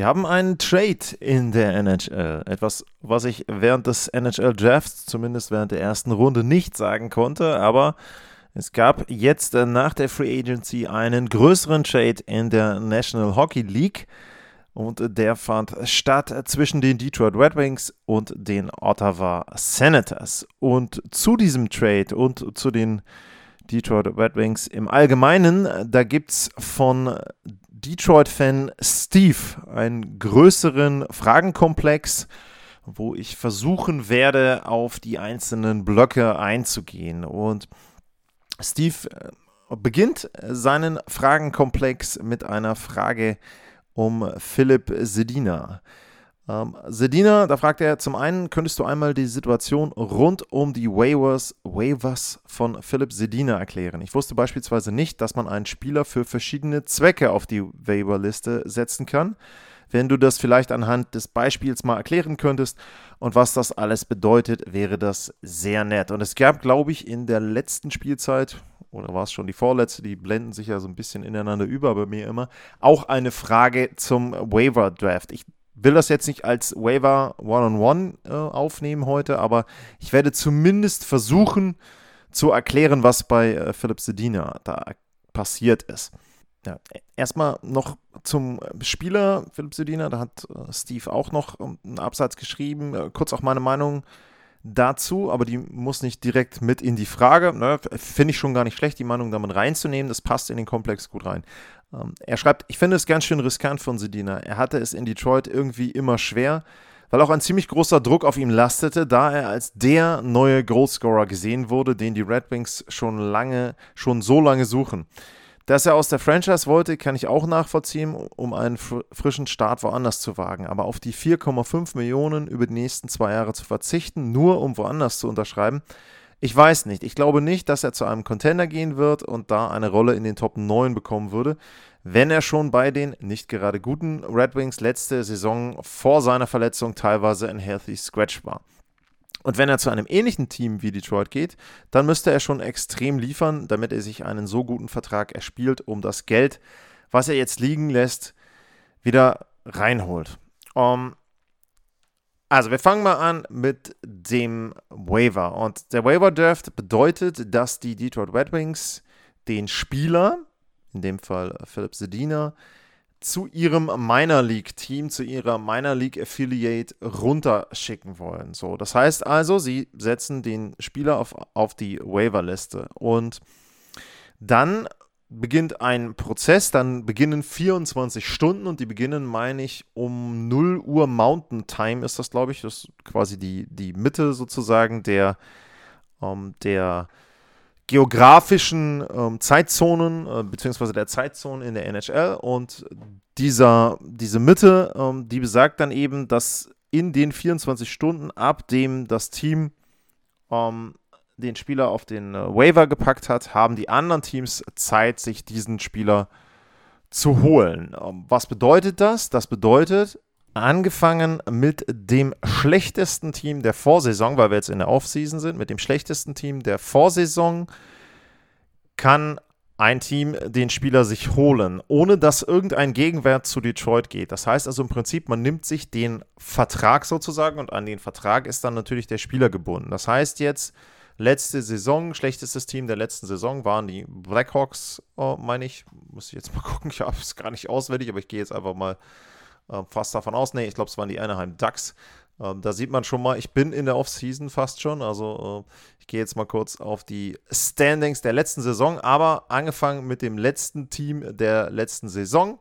Wir haben einen Trade in der NHL. Etwas, was ich während des NHL Drafts, zumindest während der ersten Runde, nicht sagen konnte, aber es gab jetzt äh, nach der Free Agency einen größeren Trade in der National Hockey League. Und der fand statt zwischen den Detroit Red Wings und den Ottawa Senators. Und zu diesem Trade und zu den Detroit Red Wings im Allgemeinen, da gibt es von Detroit-Fan Steve einen größeren Fragenkomplex, wo ich versuchen werde, auf die einzelnen Blöcke einzugehen. Und Steve äh, beginnt seinen Fragenkomplex mit einer Frage um Philipp Sedina. Ähm, Sedina, da fragt er zum einen, könntest du einmal die Situation rund um die Waivers, Waivers von Philipp Sedina erklären? Ich wusste beispielsweise nicht, dass man einen Spieler für verschiedene Zwecke auf die Waiverliste setzen kann. Wenn du das vielleicht anhand des Beispiels mal erklären könntest und was das alles bedeutet, wäre das sehr nett. Und es gab, glaube ich, in der letzten Spielzeit, oder war es schon die vorletzte, die blenden sich ja so ein bisschen ineinander über bei mir immer, auch eine Frage zum Waiver Draft. Ich will das jetzt nicht als Waiver One-on-One äh, aufnehmen heute, aber ich werde zumindest versuchen zu erklären, was bei äh, Philipp Sedina da passiert ist. Ja, erstmal noch zum Spieler Philipp Sedina, da hat äh, Steve auch noch ähm, einen Absatz geschrieben, äh, kurz auch meine Meinung dazu, aber die muss nicht direkt mit in die Frage. Ne, Finde ich schon gar nicht schlecht, die Meinung damit reinzunehmen. Das passt in den Komplex gut rein. Ähm, er schreibt, ich finde es ganz schön riskant von Sedina. Er hatte es in Detroit irgendwie immer schwer, weil auch ein ziemlich großer Druck auf ihm lastete, da er als der neue Goalscorer gesehen wurde, den die Red Wings schon lange, schon so lange suchen. Dass er aus der Franchise wollte, kann ich auch nachvollziehen, um einen frischen Start woanders zu wagen. Aber auf die 4,5 Millionen über die nächsten zwei Jahre zu verzichten, nur um woanders zu unterschreiben, ich weiß nicht. Ich glaube nicht, dass er zu einem Contender gehen wird und da eine Rolle in den Top 9 bekommen würde, wenn er schon bei den nicht gerade guten Red Wings letzte Saison vor seiner Verletzung teilweise ein Healthy Scratch war. Und wenn er zu einem ähnlichen Team wie Detroit geht, dann müsste er schon extrem liefern, damit er sich einen so guten Vertrag erspielt, um das Geld, was er jetzt liegen lässt, wieder reinholt. Um, also, wir fangen mal an mit dem Waiver. Und der Waiver Draft bedeutet, dass die Detroit Red Wings den Spieler, in dem Fall Philip Sedina, zu ihrem Minor League Team, zu ihrer Minor League Affiliate runterschicken wollen. So, das heißt also, sie setzen den Spieler auf, auf die Waiver-Liste. Und dann beginnt ein Prozess, dann beginnen 24 Stunden und die beginnen, meine ich, um 0 Uhr Mountain Time ist das, glaube ich. Das ist quasi die, die Mitte sozusagen der, ähm, der geografischen ähm, Zeitzonen, äh, beziehungsweise der Zeitzone in der NHL. Und dieser, diese Mitte, ähm, die besagt dann eben, dass in den 24 Stunden, ab dem das Team ähm, den Spieler auf den äh, Waiver gepackt hat, haben die anderen Teams Zeit, sich diesen Spieler zu holen. Ähm, was bedeutet das? Das bedeutet, angefangen mit dem schlechtesten Team der Vorsaison, weil wir jetzt in der Offseason sind, mit dem schlechtesten Team der Vorsaison kann ein Team den Spieler sich holen, ohne dass irgendein Gegenwert zu Detroit geht. Das heißt also im Prinzip, man nimmt sich den Vertrag sozusagen und an den Vertrag ist dann natürlich der Spieler gebunden. Das heißt jetzt, letzte Saison, schlechtestes Team der letzten Saison waren die Blackhawks, oh, meine ich. Muss ich jetzt mal gucken, ich habe es gar nicht auswendig, aber ich gehe jetzt einfach mal äh, fast davon aus. Nee, ich glaube, es waren die Anaheim Ducks. Ähm, da sieht man schon mal, ich bin in der Offseason fast schon. Also äh, ich gehe jetzt mal kurz auf die Standings der letzten Saison, aber angefangen mit dem letzten Team der letzten Saison.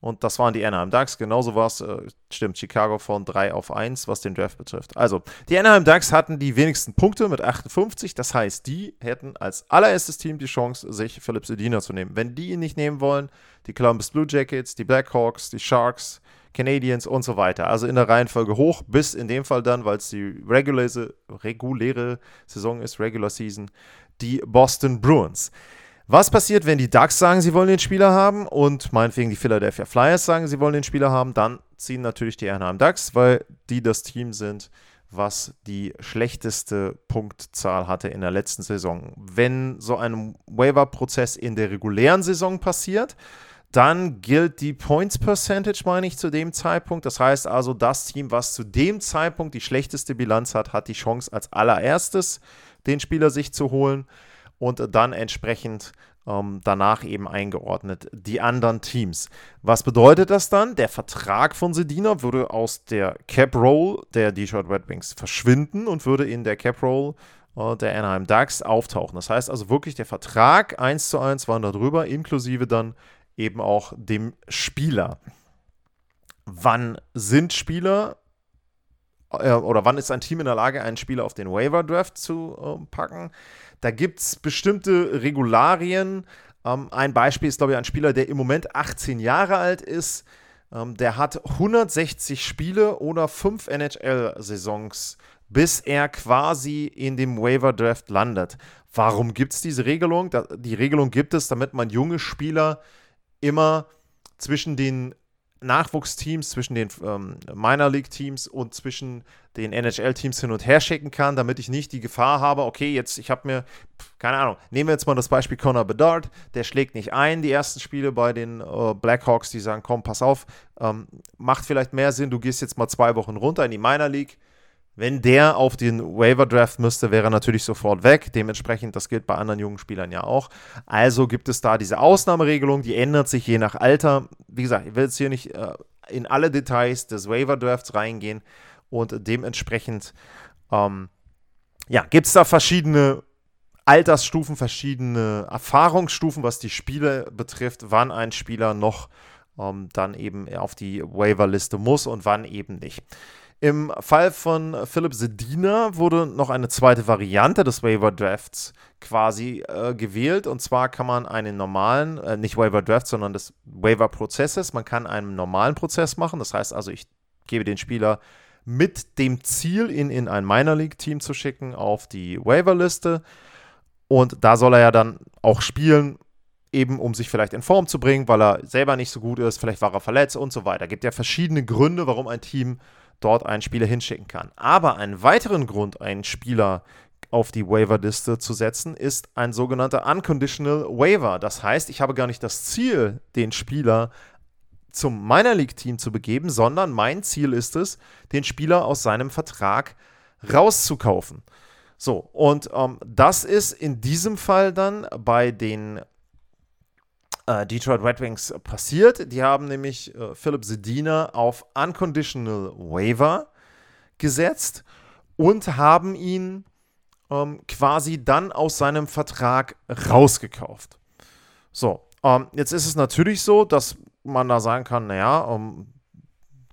Und das waren die Anaheim Ducks. Genauso war es, äh, stimmt, Chicago von 3 auf 1, was den Draft betrifft. Also, die Anaheim Ducks hatten die wenigsten Punkte mit 58. Das heißt, die hätten als allererstes Team die Chance, sich Philipp Sedina zu nehmen. Wenn die ihn nicht nehmen wollen, die Columbus Blue Jackets, die Blackhawks, die Sharks, Canadiens und so weiter. Also in der Reihenfolge hoch, bis in dem Fall dann, weil es die reguläre, reguläre Saison ist, Regular Season, die Boston Bruins. Was passiert, wenn die Ducks sagen, sie wollen den Spieler haben und meinetwegen die Philadelphia Flyers sagen, sie wollen den Spieler haben? Dann ziehen natürlich die Anaheim Ducks, weil die das Team sind, was die schlechteste Punktzahl hatte in der letzten Saison. Wenn so ein Waiver-Prozess in der regulären Saison passiert, dann gilt die Points Percentage, meine ich, zu dem Zeitpunkt. Das heißt also, das Team, was zu dem Zeitpunkt die schlechteste Bilanz hat, hat die Chance als allererstes den Spieler sich zu holen und dann entsprechend ähm, danach eben eingeordnet die anderen Teams. Was bedeutet das dann? Der Vertrag von Sedina würde aus der Cap Roll der Detroit Red Wings verschwinden und würde in der Cap Roll äh, der Anaheim Ducks auftauchen. Das heißt also wirklich, der Vertrag 1 zu 1 war darüber, inklusive dann eben auch dem Spieler. Wann sind Spieler äh, oder wann ist ein Team in der Lage, einen Spieler auf den Waiver Draft zu äh, packen? Da gibt es bestimmte Regularien. Ähm, ein Beispiel ist, glaube ich, ein Spieler, der im Moment 18 Jahre alt ist. Ähm, der hat 160 Spiele oder 5 NHL-Saisons, bis er quasi in dem Waiver Draft landet. Warum gibt es diese Regelung? Die Regelung gibt es, damit man junge Spieler immer zwischen den Nachwuchsteams, zwischen den ähm, Minor League Teams und zwischen den NHL-Teams hin und her schicken kann, damit ich nicht die Gefahr habe, okay, jetzt, ich habe mir, keine Ahnung, nehmen wir jetzt mal das Beispiel Connor Bedard, der schlägt nicht ein, die ersten Spiele bei den äh, Blackhawks, die sagen, komm, pass auf, ähm, macht vielleicht mehr Sinn, du gehst jetzt mal zwei Wochen runter in die Minor League, wenn der auf den Waiver Draft müsste, wäre er natürlich sofort weg. Dementsprechend, das gilt bei anderen jungen Spielern ja auch. Also gibt es da diese Ausnahmeregelung, die ändert sich je nach Alter. Wie gesagt, ich will jetzt hier nicht äh, in alle Details des Waiver Drafts reingehen und dementsprechend ähm, ja, gibt es da verschiedene Altersstufen, verschiedene Erfahrungsstufen, was die Spiele betrifft, wann ein Spieler noch ähm, dann eben auf die Waiver-Liste muss und wann eben nicht. Im Fall von Philipp Sedina wurde noch eine zweite Variante des Waiver Drafts quasi äh, gewählt. Und zwar kann man einen normalen, äh, nicht Waiver Draft, sondern des Waiver Prozesses, man kann einen normalen Prozess machen. Das heißt also, ich gebe den Spieler mit dem Ziel, ihn in ein Minor League Team zu schicken, auf die Waiver-Liste. Und da soll er ja dann auch spielen, eben um sich vielleicht in Form zu bringen, weil er selber nicht so gut ist, vielleicht war er verletzt und so weiter. Es gibt ja verschiedene Gründe, warum ein Team dort einen Spieler hinschicken kann. Aber einen weiteren Grund, einen Spieler auf die Waiver-Liste zu setzen, ist ein sogenannter Unconditional Waiver. Das heißt, ich habe gar nicht das Ziel, den Spieler zum Minor League-Team zu begeben, sondern mein Ziel ist es, den Spieler aus seinem Vertrag rauszukaufen. So, und ähm, das ist in diesem Fall dann bei den äh, Detroit Red Wings passiert. Die haben nämlich äh, Philip Sedina auf Unconditional Waiver gesetzt und haben ihn ähm, quasi dann aus seinem Vertrag rausgekauft. So, ähm, jetzt ist es natürlich so, dass man da sagen kann, naja, ähm,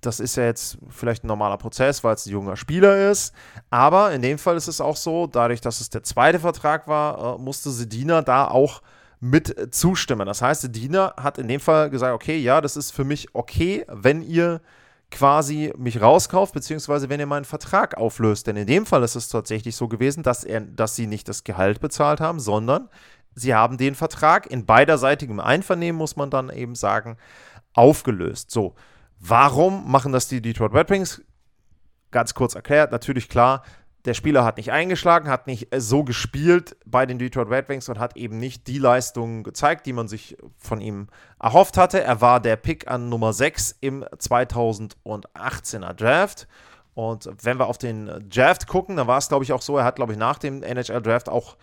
das ist ja jetzt vielleicht ein normaler Prozess, weil es ein junger Spieler ist. Aber in dem Fall ist es auch so, dadurch, dass es der zweite Vertrag war, äh, musste Sedina da auch mit zustimmen. Das heißt, der Diener hat in dem Fall gesagt, okay, ja, das ist für mich okay, wenn ihr quasi mich rauskauft, beziehungsweise wenn ihr meinen Vertrag auflöst. Denn in dem Fall ist es tatsächlich so gewesen, dass, er, dass sie nicht das Gehalt bezahlt haben, sondern sie haben den Vertrag in beiderseitigem Einvernehmen, muss man dann eben sagen, aufgelöst. So, warum machen das die Detroit Red Wings? Ganz kurz erklärt, natürlich klar, der Spieler hat nicht eingeschlagen, hat nicht äh, so gespielt bei den Detroit Red Wings und hat eben nicht die Leistungen gezeigt, die man sich von ihm erhofft hatte. Er war der Pick an Nummer 6 im 2018er Draft. Und wenn wir auf den Draft gucken, dann war es, glaube ich, auch so, er hat, glaube ich, nach dem NHL Draft auch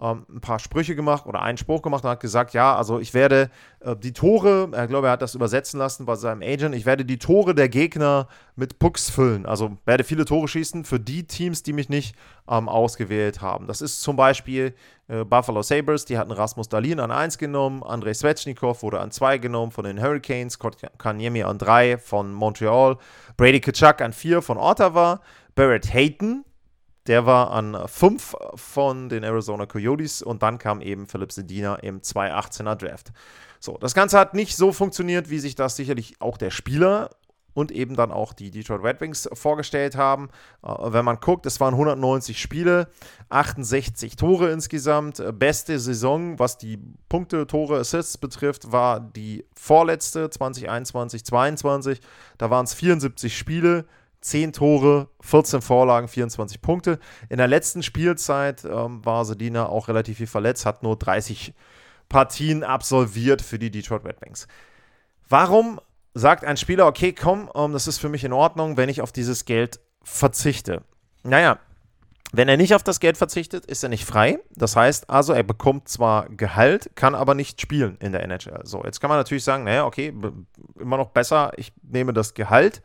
ähm, ein paar Sprüche gemacht oder einen Spruch gemacht und hat gesagt, ja, also ich werde äh, die Tore, ich glaube, er hat das übersetzen lassen bei seinem Agent, ich werde die Tore der Gegner mit Pucks füllen. Also werde viele Tore schießen für die Teams, die mich nicht ähm, ausgewählt haben. Das ist zum Beispiel äh, Buffalo Sabres, die hatten Rasmus Dalin an 1 genommen, Andrei Svechnikov wurde an 2 genommen von den Hurricanes, Kanyemi an 3 von Montreal, Brady Kachuk an 4 von Ottawa, Barrett Hayton der war an 5 von den Arizona Coyotes und dann kam eben Philipp Sedina im 218er Draft. So, das Ganze hat nicht so funktioniert, wie sich das sicherlich auch der Spieler und eben dann auch die Detroit Red Wings vorgestellt haben. Äh, wenn man guckt, es waren 190 Spiele, 68 Tore insgesamt. Äh, beste Saison, was die Punkte, Tore, Assists betrifft, war die vorletzte 2021, 22. Da waren es 74 Spiele. 10 Tore, 14 Vorlagen, 24 Punkte. In der letzten Spielzeit ähm, war Sedina auch relativ viel verletzt, hat nur 30 Partien absolviert für die Detroit Red Wings. Warum sagt ein Spieler, okay, komm, ähm, das ist für mich in Ordnung, wenn ich auf dieses Geld verzichte? Naja, wenn er nicht auf das Geld verzichtet, ist er nicht frei. Das heißt also, er bekommt zwar Gehalt, kann aber nicht spielen in der NHL. So, jetzt kann man natürlich sagen, naja, okay, immer noch besser, ich nehme das Gehalt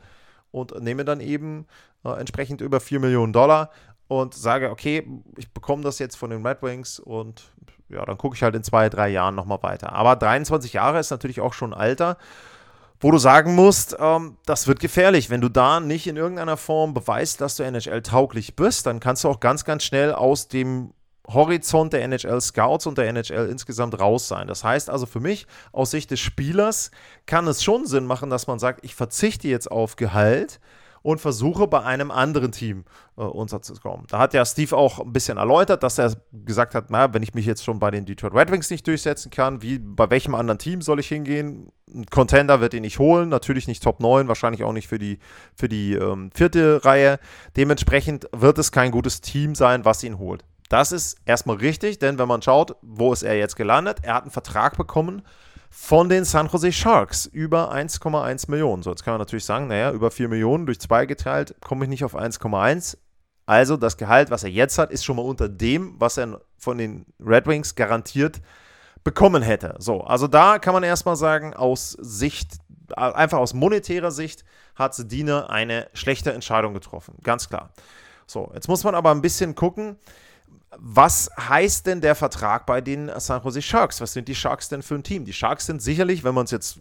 und nehme dann eben äh, entsprechend über 4 Millionen Dollar und sage, okay, ich bekomme das jetzt von den Red Wings und ja, dann gucke ich halt in zwei, drei Jahren nochmal weiter. Aber 23 Jahre ist natürlich auch schon Alter, wo du sagen musst, ähm, das wird gefährlich. Wenn du da nicht in irgendeiner Form beweist, dass du NHL-tauglich bist, dann kannst du auch ganz, ganz schnell aus dem Horizont der NHL-Scouts und der NHL insgesamt raus sein. Das heißt also für mich, aus Sicht des Spielers, kann es schon Sinn machen, dass man sagt, ich verzichte jetzt auf Gehalt und versuche bei einem anderen Team äh, unterzukommen. Da hat ja Steve auch ein bisschen erläutert, dass er gesagt hat, na, wenn ich mich jetzt schon bei den Detroit Red Wings nicht durchsetzen kann, wie bei welchem anderen Team soll ich hingehen? Ein Contender wird ihn nicht holen, natürlich nicht Top 9, wahrscheinlich auch nicht für die, für die ähm, vierte Reihe. Dementsprechend wird es kein gutes Team sein, was ihn holt. Das ist erstmal richtig, denn wenn man schaut, wo ist er jetzt gelandet? Er hat einen Vertrag bekommen von den San Jose Sharks über 1,1 Millionen. So, jetzt kann man natürlich sagen, naja, über 4 Millionen durch 2 geteilt, komme ich nicht auf 1,1. Also das Gehalt, was er jetzt hat, ist schon mal unter dem, was er von den Red Wings garantiert bekommen hätte. So, also da kann man erstmal sagen, aus Sicht, einfach aus monetärer Sicht, hat Sedina eine schlechte Entscheidung getroffen. Ganz klar. So, jetzt muss man aber ein bisschen gucken, was heißt denn der Vertrag bei den San Jose Sharks? Was sind die Sharks denn für ein Team? Die Sharks sind sicherlich, wenn man es jetzt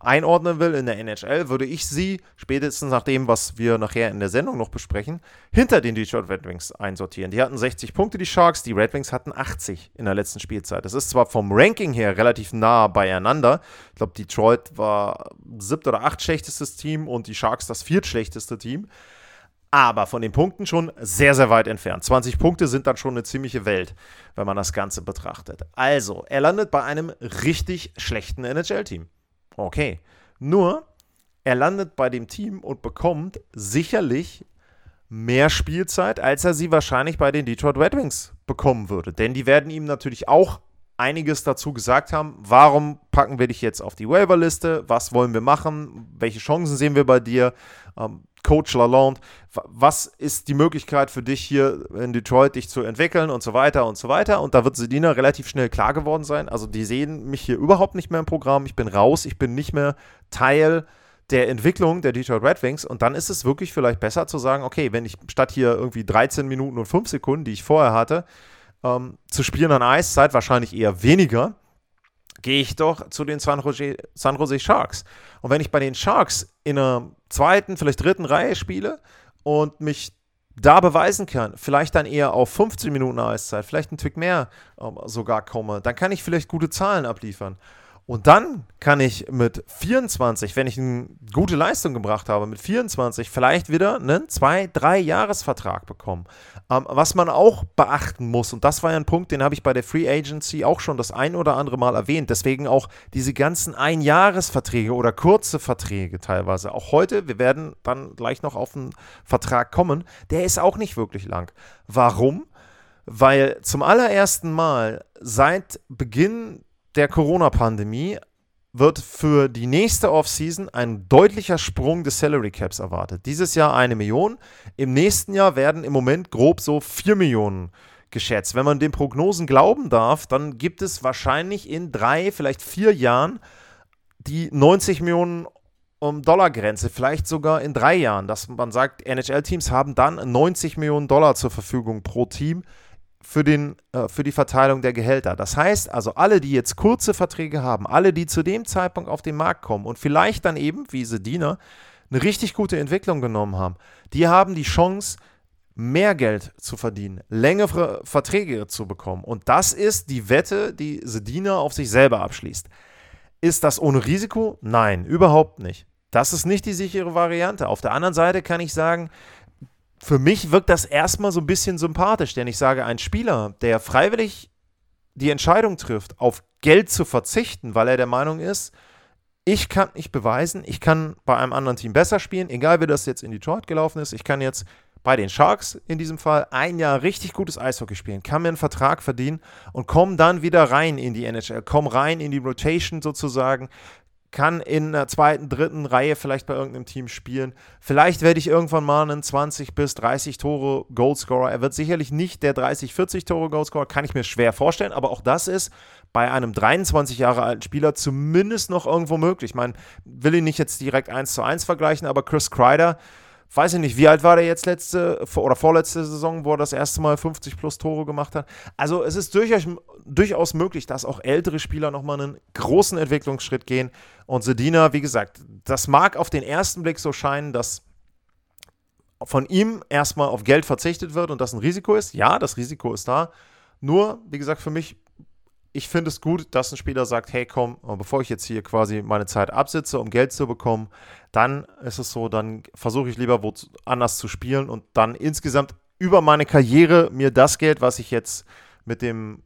einordnen will in der NHL, würde ich sie, spätestens nach dem, was wir nachher in der Sendung noch besprechen, hinter den Detroit Red Wings einsortieren. Die hatten 60 Punkte, die Sharks, die Red Wings hatten 80 in der letzten Spielzeit. Das ist zwar vom Ranking her relativ nah beieinander. Ich glaube, Detroit war siebt oder acht schlechtestes Team und die Sharks das viertschlechteste Team aber von den Punkten schon sehr, sehr weit entfernt. 20 Punkte sind dann schon eine ziemliche Welt, wenn man das Ganze betrachtet. Also, er landet bei einem richtig schlechten NHL-Team. Okay. Nur, er landet bei dem Team und bekommt sicherlich mehr Spielzeit, als er sie wahrscheinlich bei den Detroit Red Wings bekommen würde. Denn die werden ihm natürlich auch einiges dazu gesagt haben. Warum packen wir dich jetzt auf die Waiver-Liste? Was wollen wir machen? Welche Chancen sehen wir bei dir? Ähm, Coach Lalonde, was ist die Möglichkeit für dich hier in Detroit, dich zu entwickeln und so weiter und so weiter. Und da wird Sedina relativ schnell klar geworden sein. Also die sehen mich hier überhaupt nicht mehr im Programm. Ich bin raus, ich bin nicht mehr Teil der Entwicklung der Detroit Red Wings. Und dann ist es wirklich vielleicht besser zu sagen, okay, wenn ich statt hier irgendwie 13 Minuten und 5 Sekunden, die ich vorher hatte, ähm, zu spielen an Eiszeit, wahrscheinlich eher weniger, gehe ich doch zu den San Jose, San Jose Sharks. Und wenn ich bei den Sharks in einer zweiten, vielleicht dritten Reihe spiele und mich da beweisen kann, vielleicht dann eher auf 15 Minuten Eiszeit, vielleicht ein Tick mehr ähm, sogar komme, dann kann ich vielleicht gute Zahlen abliefern. Und dann kann ich mit 24, wenn ich eine gute Leistung gebracht habe, mit 24 vielleicht wieder einen 2-, 3-Jahres-Vertrag bekommen. Ähm, was man auch beachten muss, und das war ja ein Punkt, den habe ich bei der Free Agency auch schon das ein oder andere Mal erwähnt, deswegen auch diese ganzen Ein-Jahres-Verträge oder kurze Verträge teilweise. Auch heute, wir werden dann gleich noch auf einen Vertrag kommen, der ist auch nicht wirklich lang. Warum? Weil zum allerersten Mal seit Beginn der Corona-Pandemie wird für die nächste Offseason ein deutlicher Sprung des Salary Caps erwartet. Dieses Jahr eine Million, im nächsten Jahr werden im Moment grob so 4 Millionen geschätzt. Wenn man den Prognosen glauben darf, dann gibt es wahrscheinlich in drei, vielleicht vier Jahren die 90 Millionen Dollar Grenze, vielleicht sogar in drei Jahren, dass man sagt, NHL-Teams haben dann 90 Millionen Dollar zur Verfügung pro Team für, den, äh, für die Verteilung der Gehälter. Das heißt also, alle, die jetzt kurze Verträge haben, alle, die zu dem Zeitpunkt auf den Markt kommen und vielleicht dann eben, wie Sedina, eine richtig gute Entwicklung genommen haben, die haben die Chance, mehr Geld zu verdienen, längere Verträge zu bekommen. Und das ist die Wette, die Sedina auf sich selber abschließt. Ist das ohne Risiko? Nein, überhaupt nicht. das ist nicht die sichere Variante. Auf der anderen Seite kann ich sagen, für mich wirkt das erstmal so ein bisschen sympathisch, denn ich sage, ein Spieler, der freiwillig die Entscheidung trifft, auf Geld zu verzichten, weil er der Meinung ist, ich kann nicht beweisen, ich kann bei einem anderen Team besser spielen, egal wie das jetzt in Detroit gelaufen ist, ich kann jetzt bei den Sharks in diesem Fall ein Jahr richtig gutes Eishockey spielen, kann mir einen Vertrag verdienen und komme dann wieder rein in die NHL, komme rein in die Rotation sozusagen, kann in der zweiten, dritten Reihe vielleicht bei irgendeinem Team spielen. Vielleicht werde ich irgendwann mal einen 20 bis 30 Tore Goalscorer. Er wird sicherlich nicht der 30, 40 Tore Goalscorer, kann ich mir schwer vorstellen, aber auch das ist bei einem 23 Jahre alten Spieler zumindest noch irgendwo möglich. Ich meine, will ihn nicht jetzt direkt 1 zu 1 vergleichen, aber Chris Kreider weiß ich nicht, wie alt war der jetzt letzte oder vorletzte Saison, wo er das erste Mal 50 plus Tore gemacht hat. Also es ist durchaus, durchaus möglich, dass auch ältere Spieler nochmal einen großen Entwicklungsschritt gehen. Und Sedina, wie gesagt, das mag auf den ersten Blick so scheinen, dass von ihm erstmal auf Geld verzichtet wird und das ein Risiko ist. Ja, das Risiko ist da. Nur, wie gesagt, für mich ich finde es gut, dass ein Spieler sagt, hey komm, bevor ich jetzt hier quasi meine Zeit absitze, um Geld zu bekommen, dann ist es so, dann versuche ich lieber wo anders zu spielen und dann insgesamt über meine Karriere mir das Geld, was ich jetzt mit dem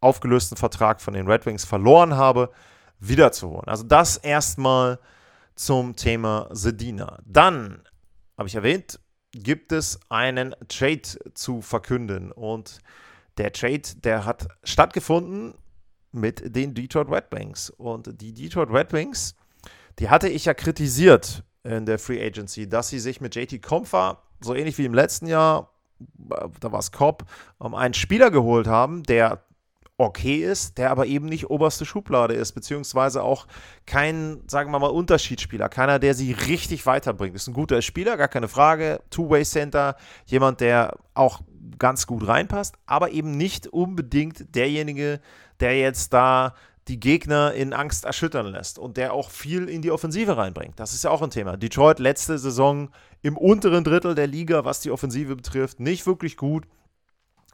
aufgelösten Vertrag von den Red Wings verloren habe, wiederzuholen. Also das erstmal zum Thema Sedina. Dann, habe ich erwähnt, gibt es einen Trade zu verkünden und der Trade, der hat stattgefunden mit den Detroit Red Wings. Und die Detroit Red Wings, die hatte ich ja kritisiert in der Free Agency, dass sie sich mit JT Comfer, so ähnlich wie im letzten Jahr, äh, da war es Cobb, um einen Spieler geholt haben, der okay ist, der aber eben nicht oberste Schublade ist, beziehungsweise auch kein, sagen wir mal, Unterschiedsspieler, keiner, der sie richtig weiterbringt. Ist ein guter Spieler, gar keine Frage, Two-Way-Center, jemand, der auch ganz gut reinpasst, aber eben nicht unbedingt derjenige, der jetzt da die Gegner in Angst erschüttern lässt und der auch viel in die Offensive reinbringt. Das ist ja auch ein Thema. Detroit letzte Saison im unteren Drittel der Liga, was die Offensive betrifft, nicht wirklich gut,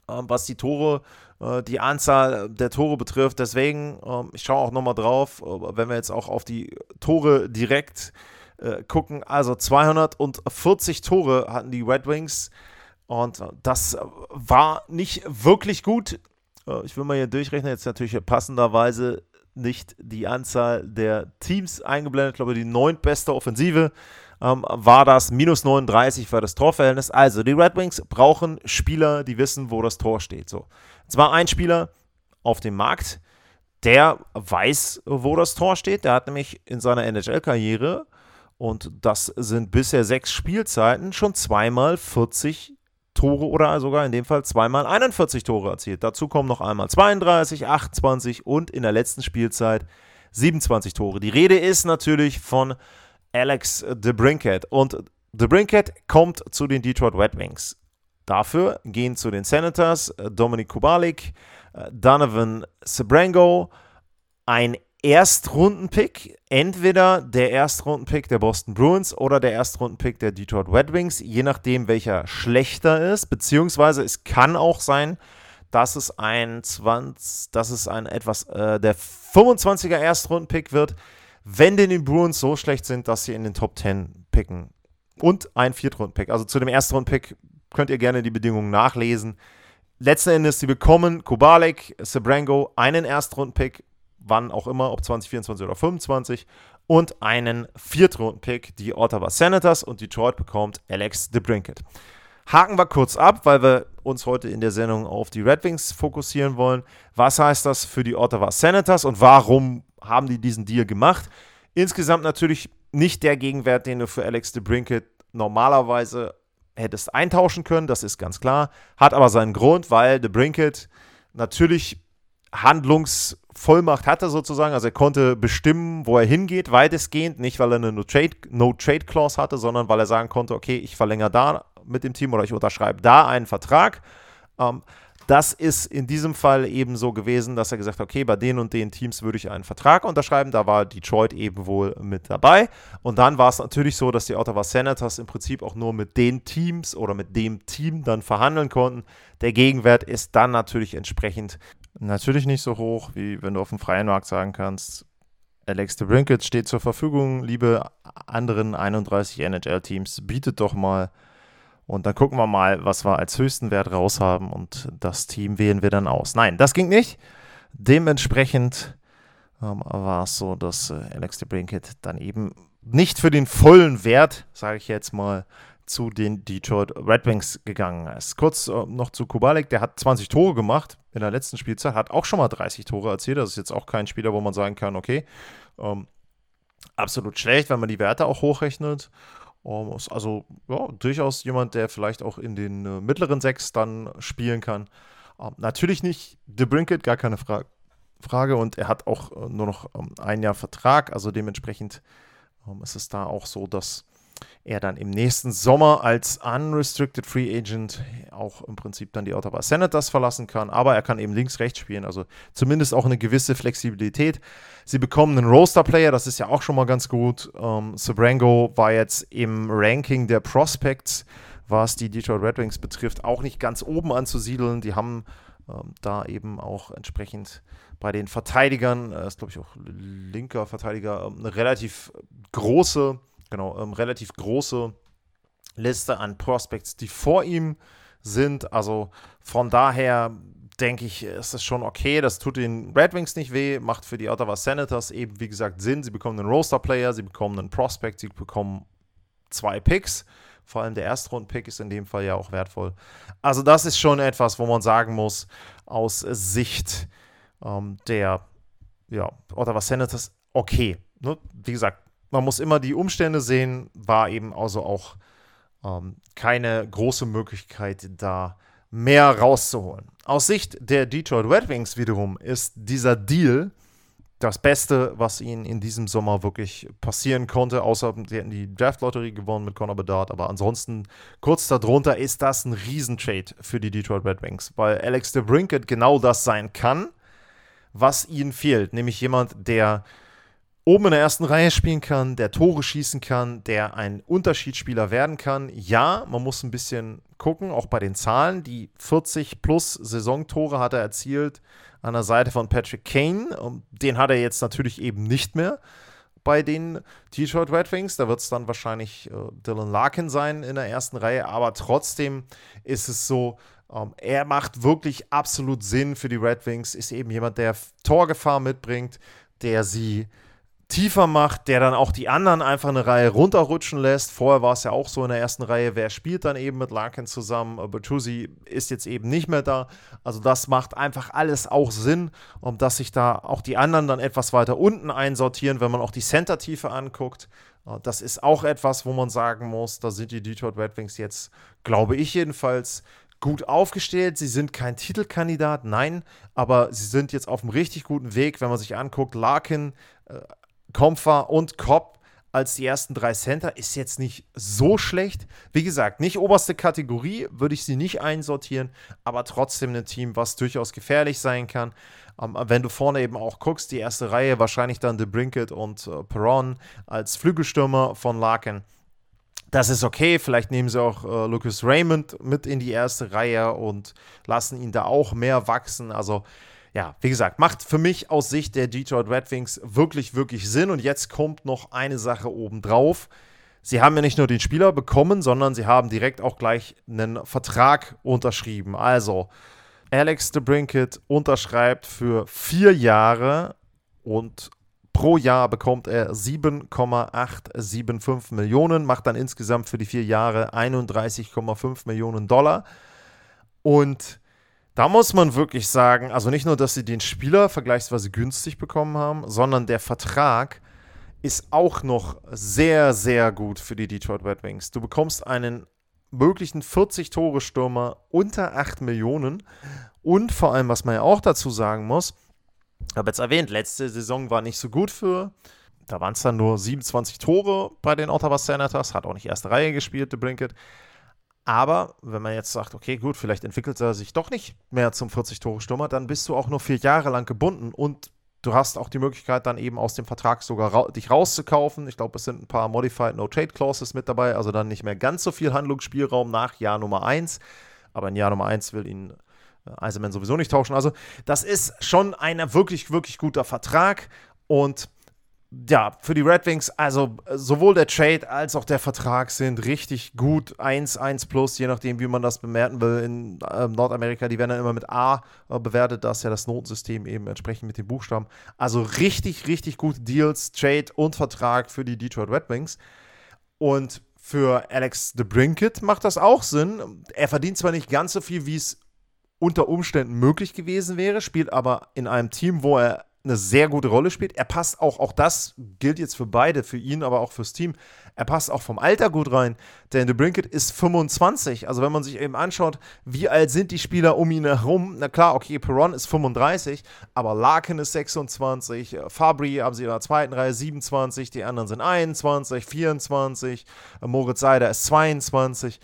ähm, was die Tore, äh, die Anzahl der Tore betrifft. Deswegen, ähm, ich schaue auch nochmal drauf, äh, wenn wir jetzt auch auf die Tore direkt äh, gucken. Also 240 Tore hatten die Red Wings und das war nicht wirklich gut. Äh, ich will mal hier durchrechnen, jetzt natürlich passenderweise nicht die Anzahl der Teams eingeblendet. Ich glaube, die neuntbeste Offensive ähm, war das. Minus 39 war das Torverhältnis. Also, die Red Wings brauchen Spieler, die wissen, wo das Tor steht. So. Es war ein Spieler auf dem Markt, der weiß, wo das Tor steht. Der hat nämlich in seiner NHL-Karriere, und das sind bisher sechs Spielzeiten, schon zweimal 40 Tore oder sogar in dem Fall zweimal 41 Tore erzielt. Dazu kommen noch einmal 32, 28 und in der letzten Spielzeit 27 Tore. Die Rede ist natürlich von Alex DeBrinket und DeBrinket kommt zu den Detroit Red Wings. Dafür gehen zu den Senators Dominik Kubalik, Donovan Sebrango, ein Erstrundenpick, entweder der Erstrundenpick der Boston Bruins oder der Erstrundenpick der Detroit Red Wings, je nachdem welcher schlechter ist, beziehungsweise es kann auch sein, dass es ein 20, dass es ein etwas äh, der 25er Erstrundenpick wird, wenn denn die Bruins so schlecht sind, dass sie in den Top 10 picken und ein Viertrundenpick. Also zu dem Erstrundenpick könnt ihr gerne die Bedingungen nachlesen. Letzten Endes, sie bekommen Kubalik, Sebrango, einen Erstrundenpick wann auch immer, ob 2024 oder 25, und einen Viertrunden-Pick, die Ottawa Senators und Detroit bekommt Alex DeBrinket. Haken wir kurz ab, weil wir uns heute in der Sendung auf die Red Wings fokussieren wollen. Was heißt das für die Ottawa Senators und warum haben die diesen Deal gemacht? Insgesamt natürlich nicht der Gegenwert, den du für Alex DeBrinket normalerweise hättest eintauschen können, das ist ganz klar. Hat aber seinen Grund, weil DeBrinket natürlich Handlungsvollmacht hatte sozusagen. Also er konnte bestimmen, wo er hingeht, weitestgehend. Nicht, weil er eine No-Trade-Clause no hatte, sondern weil er sagen konnte, okay, ich verlängere da mit dem Team oder ich unterschreibe da einen Vertrag. Ähm, das ist in diesem Fall eben so gewesen, dass er gesagt hat, okay, bei den und den Teams würde ich einen Vertrag unterschreiben. Da war Detroit eben wohl mit dabei. Und dann war es natürlich so, dass die Ottawa Senators im Prinzip auch nur mit den Teams oder mit dem Team dann verhandeln konnten. Der Gegenwert ist dann natürlich entsprechend Natürlich nicht so hoch, wie wenn du auf dem freien Markt sagen kannst, Alex DeBrinket steht zur Verfügung, liebe anderen 31 NHL-Teams, bietet doch mal und dann gucken wir mal, was wir als höchsten Wert raus haben und das Team wählen wir dann aus. Nein, das ging nicht. Dementsprechend ähm, war es so, dass äh, Alex DeBrinket dann eben nicht für den vollen Wert, sage ich jetzt mal, zu den Detroit Red Wings gegangen ist. Kurz äh, noch zu Kubalik, der hat 20 Tore gemacht in der letzten Spielzeit, hat auch schon mal 30 Tore erzielt. Das ist jetzt auch kein Spieler, wo man sagen kann, okay, ähm, absolut schlecht, wenn man die Werte auch hochrechnet. Um, ist also ja, durchaus jemand, der vielleicht auch in den äh, mittleren Sechs dann spielen kann. Ähm, natürlich nicht The Brinket, gar keine Fra Frage. Und er hat auch äh, nur noch ähm, ein Jahr Vertrag. Also dementsprechend ähm, ist es da auch so, dass er dann im nächsten Sommer als Unrestricted Free Agent auch im Prinzip dann die Ottawa Senators verlassen kann. Aber er kann eben links-rechts spielen, also zumindest auch eine gewisse Flexibilität. Sie bekommen einen Roster-Player, das ist ja auch schon mal ganz gut. Ähm, Sabrango war jetzt im Ranking der Prospects, was die Detroit Red Wings betrifft, auch nicht ganz oben anzusiedeln. Die haben ähm, da eben auch entsprechend bei den Verteidigern, äh, ist glaube ich auch linker Verteidiger, ähm, eine relativ große genau, ähm, relativ große Liste an Prospects, die vor ihm sind. Also von daher denke ich, ist es schon okay. Das tut den Red Wings nicht weh, macht für die Ottawa Senators eben, wie gesagt, Sinn. Sie bekommen einen Roster-Player, sie bekommen einen Prospect, sie bekommen zwei Picks. Vor allem der Erstrunden-Pick ist in dem Fall ja auch wertvoll. Also, das ist schon etwas, wo man sagen muss, aus Sicht ähm, der ja, Ottawa Senators, okay. Ne? Wie gesagt, man muss immer die Umstände sehen, war eben also auch ähm, keine große Möglichkeit, da mehr rauszuholen. Aus Sicht der Detroit Red Wings wiederum ist dieser Deal das Beste, was ihnen in diesem Sommer wirklich passieren konnte, außer sie hätten die Draft-Lotterie gewonnen mit Conor Bedard, aber ansonsten kurz darunter ist das ein Riesentrade für die Detroit Red Wings, weil Alex DeBrinket genau das sein kann, was ihnen fehlt, nämlich jemand, der oben in der ersten Reihe spielen kann, der Tore schießen kann, der ein Unterschiedsspieler werden kann. Ja, man muss ein bisschen gucken, auch bei den Zahlen. Die 40 plus Saisontore hat er erzielt an der Seite von Patrick Kane. Den hat er jetzt natürlich eben nicht mehr bei den Detroit Red Wings. Da wird es dann wahrscheinlich äh, Dylan Larkin sein in der ersten Reihe. Aber trotzdem ist es so, ähm, er macht wirklich absolut Sinn für die Red Wings. Ist eben jemand, der Torgefahr mitbringt, der sie tiefer macht, der dann auch die anderen einfach eine Reihe runterrutschen lässt. Vorher war es ja auch so in der ersten Reihe, wer spielt dann eben mit Larkin zusammen? Bertuzzi ist jetzt eben nicht mehr da. Also das macht einfach alles auch Sinn, um dass sich da auch die anderen dann etwas weiter unten einsortieren, wenn man auch die Center-Tiefe anguckt. Äh, das ist auch etwas, wo man sagen muss, da sind die Detroit Red Wings jetzt, glaube ich jedenfalls, gut aufgestellt. Sie sind kein Titelkandidat, nein, aber sie sind jetzt auf einem richtig guten Weg, wenn man sich anguckt. Larkin Kompfer und Kopp als die ersten drei Center ist jetzt nicht so schlecht. Wie gesagt, nicht oberste Kategorie, würde ich sie nicht einsortieren, aber trotzdem ein Team, was durchaus gefährlich sein kann. Ähm, wenn du vorne eben auch guckst, die erste Reihe, wahrscheinlich dann The Brinket und äh, Perron als Flügelstürmer von Larkin. Das ist okay, vielleicht nehmen sie auch äh, Lucas Raymond mit in die erste Reihe und lassen ihn da auch mehr wachsen. Also ja, wie gesagt, macht für mich aus Sicht der Detroit Red Wings wirklich, wirklich Sinn. Und jetzt kommt noch eine Sache obendrauf. Sie haben ja nicht nur den Spieler bekommen, sondern sie haben direkt auch gleich einen Vertrag unterschrieben. Also, Alex DeBrinket unterschreibt für vier Jahre und pro Jahr bekommt er 7,875 Millionen, macht dann insgesamt für die vier Jahre 31,5 Millionen Dollar. Und da muss man wirklich sagen, also nicht nur, dass sie den Spieler vergleichsweise günstig bekommen haben, sondern der Vertrag ist auch noch sehr, sehr gut für die Detroit Red Wings. Du bekommst einen möglichen 40-Tore-Stürmer unter 8 Millionen und vor allem, was man ja auch dazu sagen muss, ich habe jetzt erwähnt, letzte Saison war nicht so gut für, da waren es dann nur 27 Tore bei den Ottawa Senators, hat auch nicht erste Reihe gespielt, The Brinket. Aber wenn man jetzt sagt, okay, gut, vielleicht entwickelt er sich doch nicht mehr zum 40-Tore-Stürmer, dann bist du auch nur vier Jahre lang gebunden und du hast auch die Möglichkeit, dann eben aus dem Vertrag sogar ra dich rauszukaufen. Ich glaube, es sind ein paar Modified No-Trade-Clauses mit dabei, also dann nicht mehr ganz so viel Handlungsspielraum nach Jahr Nummer 1. Aber in Jahr Nummer 1 will ihn äh, Eisenman sowieso nicht tauschen. Also, das ist schon ein wirklich, wirklich guter Vertrag und ja, für die Red Wings, also sowohl der Trade als auch der Vertrag sind richtig gut. 1, 1 plus, je nachdem, wie man das bemerken will. In äh, Nordamerika, die werden dann immer mit A äh, bewertet, das ist ja das Notensystem eben entsprechend mit den Buchstaben. Also richtig, richtig gute Deals, Trade und Vertrag für die Detroit Red Wings. Und für Alex DeBrinket macht das auch Sinn. Er verdient zwar nicht ganz so viel, wie es unter Umständen möglich gewesen wäre, spielt aber in einem Team, wo er eine sehr gute Rolle spielt. Er passt auch, auch das gilt jetzt für beide, für ihn, aber auch fürs Team. Er passt auch vom Alter gut rein, denn The Brinket ist 25. Also wenn man sich eben anschaut, wie alt sind die Spieler um ihn herum, na klar, okay, Perron ist 35, aber Larkin ist 26, Fabri haben sie in der zweiten Reihe 27, die anderen sind 21, 24, Moritz Seider ist 22.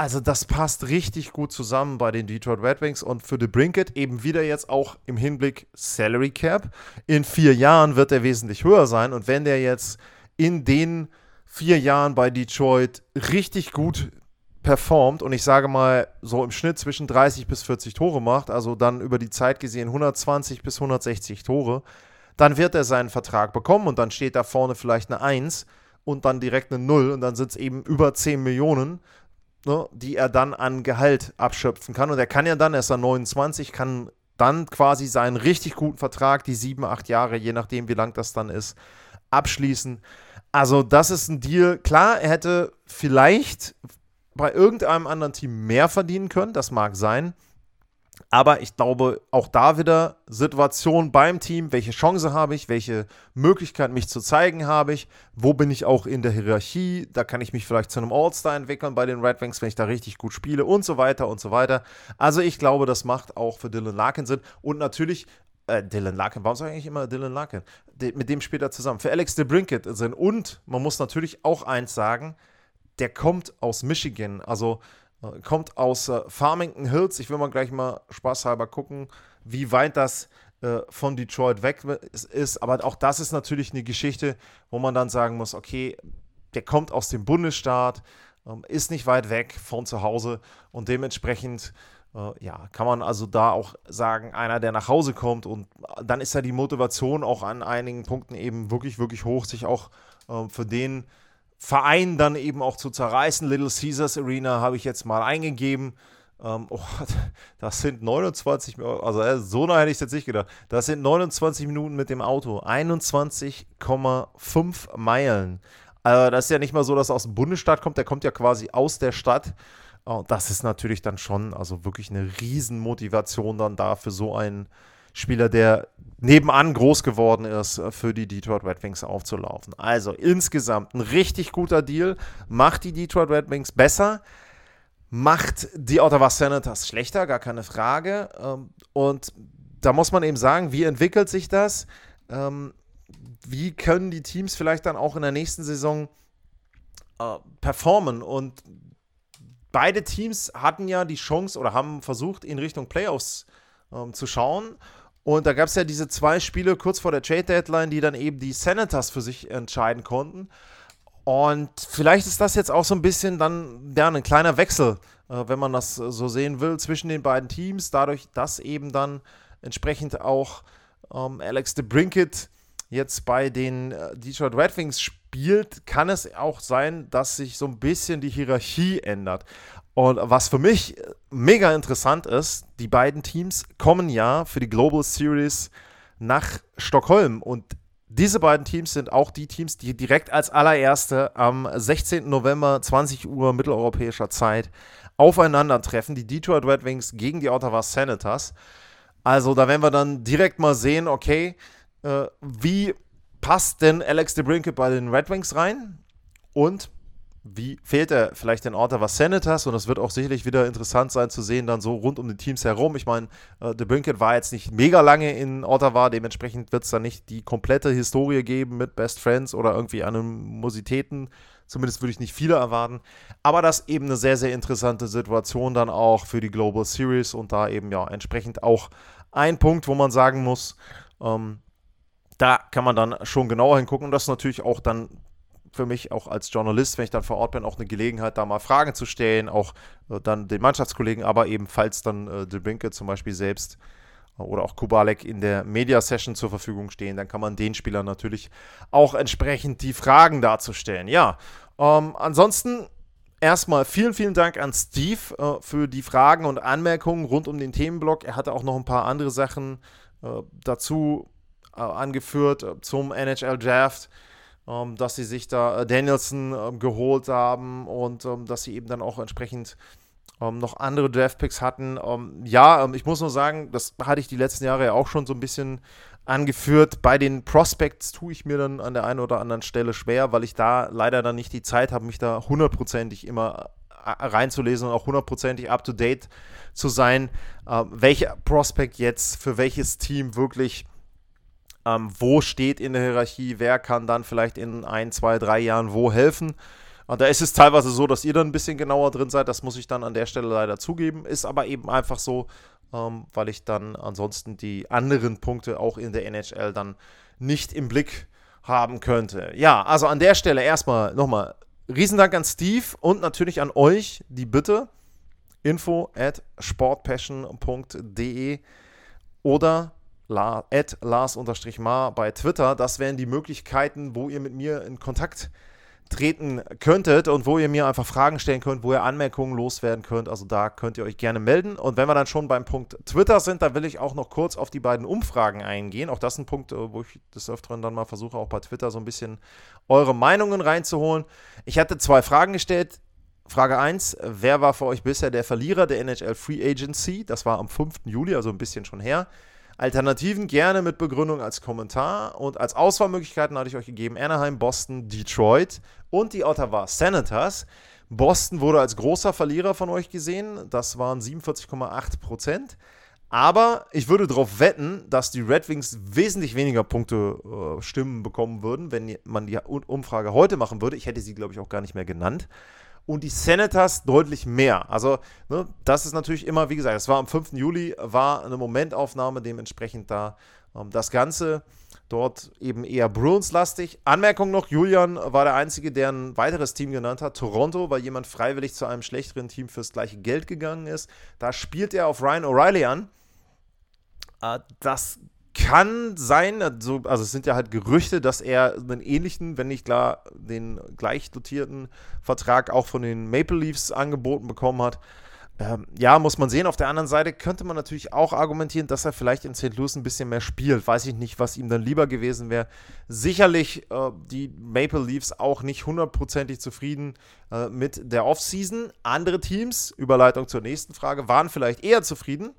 Also das passt richtig gut zusammen bei den Detroit Red Wings und für The Brinket eben wieder jetzt auch im Hinblick Salary Cap. In vier Jahren wird er wesentlich höher sein und wenn der jetzt in den vier Jahren bei Detroit richtig gut performt und ich sage mal so im Schnitt zwischen 30 bis 40 Tore macht, also dann über die Zeit gesehen 120 bis 160 Tore, dann wird er seinen Vertrag bekommen und dann steht da vorne vielleicht eine 1 und dann direkt eine 0 und dann sind es eben über 10 Millionen ne, die er dann an Gehalt abschöpfen kann. Und er kann ja dann, er ist dann 29, kann dann quasi seinen richtig guten Vertrag, die sieben, acht Jahre, je nachdem, wie lang das dann ist, abschließen. Also, das ist ein Deal. Klar, er hätte vielleicht bei irgendeinem anderen Team mehr verdienen können, das mag sein. Aber ich glaube, auch da wieder Situation beim Team. Welche Chance habe ich? Welche Möglichkeit, mich zu zeigen, habe ich? Wo bin ich auch in der Hierarchie? Da kann ich mich vielleicht zu einem All-Star entwickeln bei den Red Wings, wenn ich da richtig gut spiele und so weiter und so weiter. Also ich glaube, das macht auch für Dylan Larkin Sinn. Und natürlich äh, Dylan Larkin, warum sage ich eigentlich immer Dylan Larkin? De mit dem später zusammen. Für Alex DeBrinket Sinn. Und man muss natürlich auch eins sagen, der kommt aus Michigan. Also kommt aus äh, Farmington Hills. Ich will mal gleich mal spaßhalber gucken, wie weit das äh, von Detroit weg ist. Aber auch das ist natürlich eine Geschichte, wo man dann sagen muss, okay, der kommt aus dem Bundesstaat, ähm, ist nicht weit weg von zu Hause und dementsprechend äh, ja, kann man also da auch sagen, einer, der nach Hause kommt und dann ist ja die Motivation auch an einigen Punkten eben wirklich, wirklich hoch, sich auch äh, für den Verein dann eben auch zu zerreißen. Little Caesars Arena habe ich jetzt mal eingegeben. Ähm, oh, das sind 29, also äh, so nah hätte ich es jetzt nicht gedacht. Das sind 29 Minuten mit dem Auto. 21,5 Meilen. Also das ist ja nicht mal so, dass er aus dem Bundesstaat kommt, der kommt ja quasi aus der Stadt. Oh, das ist natürlich dann schon, also wirklich eine Riesenmotivation dann da für so einen Spieler, der nebenan groß geworden ist, äh, für die Detroit Red Wings aufzulaufen. Also insgesamt ein richtig guter Deal, macht die Detroit Red Wings besser, macht die Ottawa Senators schlechter, gar keine Frage. Ähm, und da muss man eben sagen, wie entwickelt sich das? Ähm, wie können die Teams vielleicht dann auch in der nächsten Saison äh, performen? Und beide Teams hatten ja die Chance oder haben versucht, in Richtung Playoffs ähm, zu schauen. Und da gab es ja diese zwei Spiele kurz vor der Trade-Deadline, die dann eben die Senators für sich entscheiden konnten. Und vielleicht ist das jetzt auch so ein bisschen dann ja, ein kleiner Wechsel, äh, wenn man das so sehen will, zwischen den beiden Teams. Dadurch, dass eben dann entsprechend auch ähm, Alex DeBrinket jetzt bei den äh, Detroit Red Wings spielt, kann es auch sein, dass sich so ein bisschen die Hierarchie ändert. Und was für mich mega interessant ist, die beiden Teams kommen ja für die Global Series nach Stockholm und diese beiden Teams sind auch die Teams, die direkt als allererste am 16. November 20 Uhr mitteleuropäischer Zeit aufeinandertreffen. Die Detroit Red Wings gegen die Ottawa Senators. Also da werden wir dann direkt mal sehen, okay, äh, wie passt denn Alex DeBrinke bei den Red Wings rein? Und wie fehlt er vielleicht den Ottawa Senators und das wird auch sicherlich wieder interessant sein zu sehen, dann so rund um die Teams herum. Ich meine, äh, The Brinket war jetzt nicht mega lange in Ottawa, dementsprechend wird es da nicht die komplette Historie geben mit Best Friends oder irgendwie Animositäten. Zumindest würde ich nicht viele erwarten. Aber das ist eben eine sehr, sehr interessante Situation dann auch für die Global Series und da eben ja entsprechend auch ein Punkt, wo man sagen muss, ähm, da kann man dann schon genauer hingucken und das ist natürlich auch dann für mich auch als Journalist, wenn ich dann vor Ort bin, auch eine Gelegenheit, da mal Fragen zu stellen, auch äh, dann den Mannschaftskollegen, aber ebenfalls dann äh, De Brinke zum Beispiel selbst oder auch Kubalek in der Media-Session zur Verfügung stehen, dann kann man den Spielern natürlich auch entsprechend die Fragen darzustellen. Ja, ähm, ansonsten erstmal vielen, vielen Dank an Steve äh, für die Fragen und Anmerkungen rund um den Themenblock. Er hatte auch noch ein paar andere Sachen äh, dazu äh, angeführt äh, zum NHL Draft. Ähm, dass sie sich da äh, Danielson ähm, geholt haben und ähm, dass sie eben dann auch entsprechend noch andere Draftpicks hatten. ja, ich muss nur sagen, das hatte ich die letzten Jahre ja auch schon so ein bisschen angeführt. Bei den Prospects tue ich mir dann an der einen oder anderen Stelle schwer, weil ich da leider dann nicht die Zeit habe, mich da hundertprozentig immer äh, reinzulesen und auch hundertprozentig up to date zu sein, welcher Prospect jetzt für welches Team wirklich ähm, wo steht in der Hierarchie, wer kann dann vielleicht in ein, zwei, drei Jahren wo helfen. Und da ist es teilweise so, dass ihr dann ein bisschen genauer drin seid. Das muss ich dann an der Stelle leider zugeben. Ist aber eben einfach so, ähm, weil ich dann ansonsten die anderen Punkte auch in der NHL dann nicht im Blick haben könnte. Ja, also an der Stelle erstmal nochmal Riesendank an Steve und natürlich an euch die Bitte info at sportpassion.de oder La, Lars-Mar bei Twitter. Das wären die Möglichkeiten, wo ihr mit mir in Kontakt treten könntet und wo ihr mir einfach Fragen stellen könnt, wo ihr Anmerkungen loswerden könnt. Also da könnt ihr euch gerne melden. Und wenn wir dann schon beim Punkt Twitter sind, dann will ich auch noch kurz auf die beiden Umfragen eingehen. Auch das ist ein Punkt, äh, wo ich des Öfteren dann mal versuche, auch bei Twitter so ein bisschen eure Meinungen reinzuholen. Ich hatte zwei Fragen gestellt. Frage 1, wer war für euch bisher der Verlierer der NHL Free Agency? Das war am 5. Juli, also ein bisschen schon her. Alternativen gerne mit Begründung als Kommentar. Und als Auswahlmöglichkeiten hatte ich euch gegeben Anaheim, Boston, Detroit und die Ottawa Senators. Boston wurde als großer Verlierer von euch gesehen. Das waren 47,8 Prozent. Aber ich würde darauf wetten, dass die Red Wings wesentlich weniger Punkte äh, Stimmen bekommen würden, wenn man die Umfrage heute machen würde. Ich hätte sie, glaube ich, auch gar nicht mehr genannt und die Senators deutlich mehr. Also, ne, das ist natürlich immer, wie gesagt, es war am 5. Juli, war eine Momentaufnahme, dementsprechend da ähm, das Ganze dort eben eher Bruins-lastig. Anmerkung noch: Julian war der Einzige, der ein weiteres Team genannt hat, Toronto, weil jemand freiwillig zu einem schlechteren Team fürs gleiche Geld gegangen ist. Da spielt er auf Ryan O'Reilly an. Äh, das kann sein, also, also es sind ja halt Gerüchte, dass er einen ähnlichen, wenn nicht klar den gleich dotierten Vertrag auch von den Maple Leafs angeboten bekommen hat. Ähm, ja, muss man sehen. Auf der anderen Seite könnte man natürlich auch argumentieren, dass er vielleicht in St. Louis ein bisschen mehr spielt. Weiß ich nicht, was ihm dann lieber gewesen wäre. Sicherlich äh, die Maple Leafs auch nicht hundertprozentig zufrieden äh, mit der Offseason. Andere Teams, Überleitung zur nächsten Frage, waren vielleicht eher zufrieden.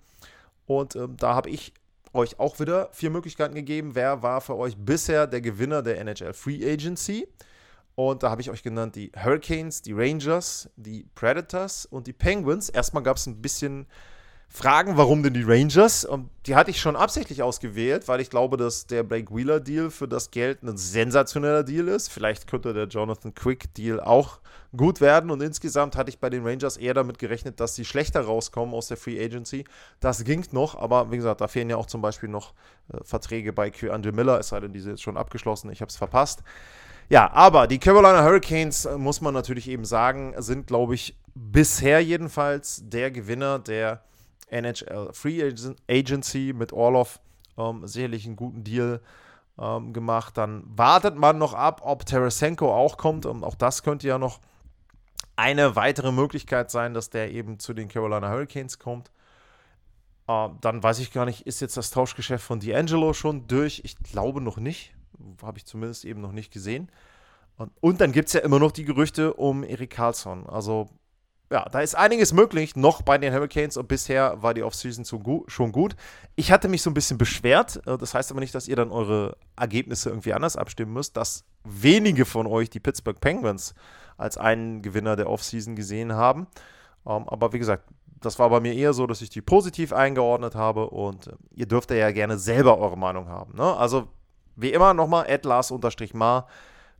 Und äh, da habe ich euch auch wieder vier Möglichkeiten gegeben. Wer war für euch bisher der Gewinner der NHL Free Agency? Und da habe ich euch genannt die Hurricanes, die Rangers, die Predators und die Penguins. Erstmal gab es ein bisschen Fragen, warum denn die Rangers? Und die hatte ich schon absichtlich ausgewählt, weil ich glaube, dass der Blake Wheeler-Deal für das Geld ein sensationeller Deal ist. Vielleicht könnte der Jonathan Quick-Deal auch gut werden. Und insgesamt hatte ich bei den Rangers eher damit gerechnet, dass sie schlechter rauskommen aus der Free Agency. Das ging noch, aber wie gesagt, da fehlen ja auch zum Beispiel noch äh, Verträge bei Q Andre Miller, es sei denn, diese ist schon abgeschlossen. Ich habe es verpasst. Ja, aber die Carolina Hurricanes, äh, muss man natürlich eben sagen, sind, glaube ich, bisher jedenfalls der Gewinner der NHL Free Agency mit Orlov ähm, sicherlich einen guten Deal ähm, gemacht. Dann wartet man noch ab, ob Tarasenko auch kommt. Und auch das könnte ja noch eine weitere Möglichkeit sein, dass der eben zu den Carolina Hurricanes kommt. Äh, dann weiß ich gar nicht, ist jetzt das Tauschgeschäft von D'Angelo schon durch? Ich glaube noch nicht. Habe ich zumindest eben noch nicht gesehen. Und, und dann gibt es ja immer noch die Gerüchte um Erik Karlsson. Also ja, da ist einiges möglich noch bei den Hurricanes und bisher war die Offseason schon gut. Ich hatte mich so ein bisschen beschwert, äh, das heißt aber nicht, dass ihr dann eure Ergebnisse irgendwie anders abstimmen müsst, dass wenige von euch die Pittsburgh Penguins als einen Gewinner der Offseason gesehen haben. Ähm, aber wie gesagt, das war bei mir eher so, dass ich die positiv eingeordnet habe und äh, ihr dürft ja gerne selber eure Meinung haben. Ne? Also wie immer nochmal, Lars-Mar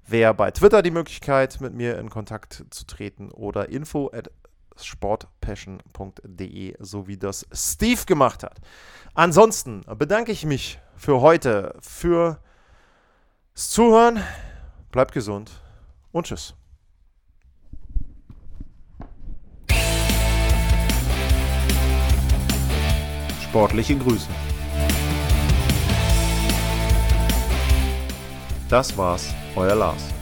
wer bei Twitter die Möglichkeit, mit mir in Kontakt zu treten oder info at sportpassion.de, so wie das Steve gemacht hat. Ansonsten bedanke ich mich für heute, fürs Zuhören. Bleibt gesund und tschüss. Sportliche Grüße. Das war's euer Lars.